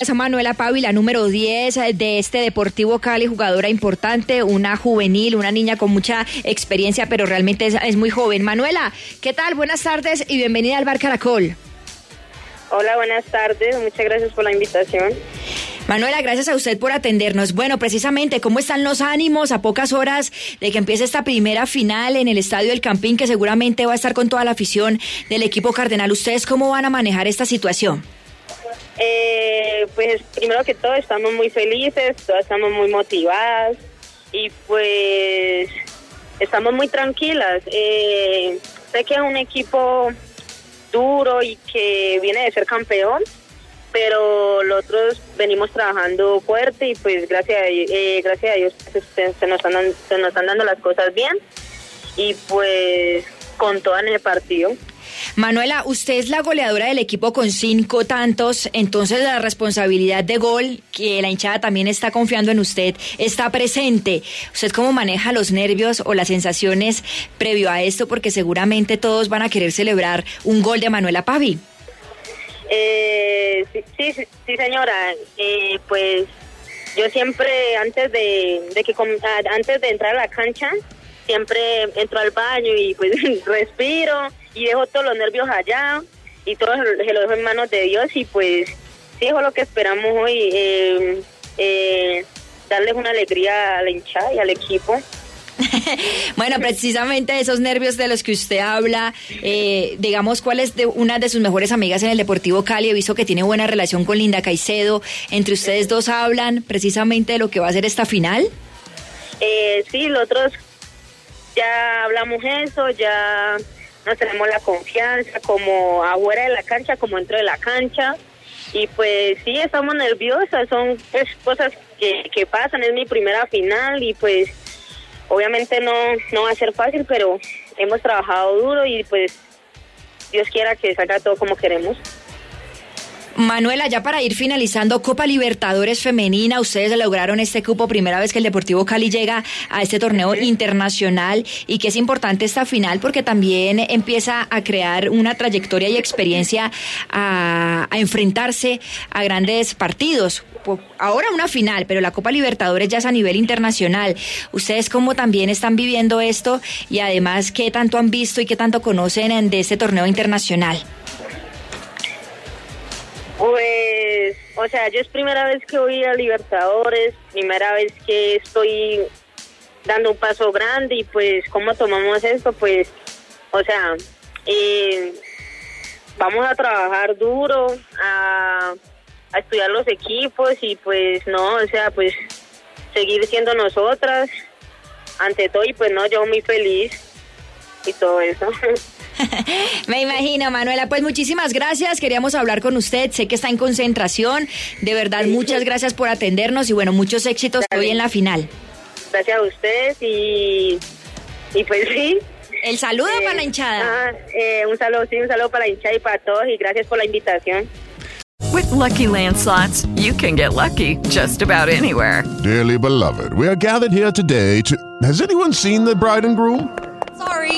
Es Manuela Pavi, la número 10 de este Deportivo Cali, jugadora importante, una juvenil, una niña con mucha experiencia, pero realmente es, es, muy joven. Manuela, ¿qué tal? Buenas tardes y bienvenida al Bar Caracol. Hola, buenas tardes. Muchas gracias por la invitación. Manuela, gracias a usted por atendernos. Bueno, precisamente, ¿cómo están los ánimos a pocas horas de que empiece esta primera final en el Estadio del Campín, que seguramente va a estar con toda la afición del equipo cardenal? ¿Ustedes cómo van a manejar esta situación? Eh, pues primero que todo estamos muy felices, todas estamos muy motivadas y pues estamos muy tranquilas. Eh, sé que es un equipo duro y que viene de ser campeón, pero nosotros venimos trabajando fuerte y pues gracias a, eh, gracias a Dios pues, se, se, nos están, se nos están dando las cosas bien y pues con todo en el partido. Manuela, usted es la goleadora del equipo con cinco tantos, entonces la responsabilidad de gol, que la hinchada también está confiando en usted, está presente. ¿Usted cómo maneja los nervios o las sensaciones previo a esto? Porque seguramente todos van a querer celebrar un gol de Manuela Pavi. Eh, sí, sí, sí, señora. Eh, pues yo siempre, antes de, de que antes de entrar a la cancha, siempre entro al baño y pues respiro y dejo todos los nervios allá y todo se lo dejo en manos de Dios y pues sí es lo que esperamos hoy, eh, eh, darles una alegría a la hinchada y al equipo. bueno, precisamente esos nervios de los que usted habla, eh, digamos, ¿cuál es de una de sus mejores amigas en el Deportivo Cali? He visto que tiene buena relación con Linda Caicedo. ¿Entre ustedes dos hablan precisamente de lo que va a ser esta final? Eh, sí, nosotros ya hablamos eso, ya nos tenemos la confianza como afuera de la cancha, como dentro de la cancha. Y pues sí, estamos nerviosas, son pues, cosas que, que pasan, es mi primera final y pues obviamente no, no va a ser fácil, pero hemos trabajado duro y pues Dios quiera que salga todo como queremos. Manuela, ya para ir finalizando, Copa Libertadores Femenina, ustedes lograron este cupo primera vez que el Deportivo Cali llega a este torneo internacional y que es importante esta final porque también empieza a crear una trayectoria y experiencia a, a enfrentarse a grandes partidos. Ahora una final, pero la Copa Libertadores ya es a nivel internacional. ¿Ustedes cómo también están viviendo esto y además qué tanto han visto y qué tanto conocen de este torneo internacional? Pues, o sea, yo es primera vez que voy a Libertadores, primera vez que estoy dando un paso grande y pues, ¿cómo tomamos esto? Pues, o sea, eh, vamos a trabajar duro, a, a estudiar los equipos y pues, no, o sea, pues, seguir siendo nosotras ante todo y pues, no, yo muy feliz y todo eso. Me imagino, Manuela. Pues muchísimas gracias. Queríamos hablar con usted. Sé que está en concentración. De verdad, muchas gracias por atendernos y bueno, muchos éxitos Dale. hoy en la final. Gracias a ustedes y, y pues sí. El saludo eh, para la hinchada. Ah, eh, un saludo, sí, un saludo para la hinchada y para todos y gracias por la invitación. With lucky landslots, you can get lucky just about anywhere. Dearly beloved, we are gathered here today to. Has anyone seen the bride and groom? Sorry,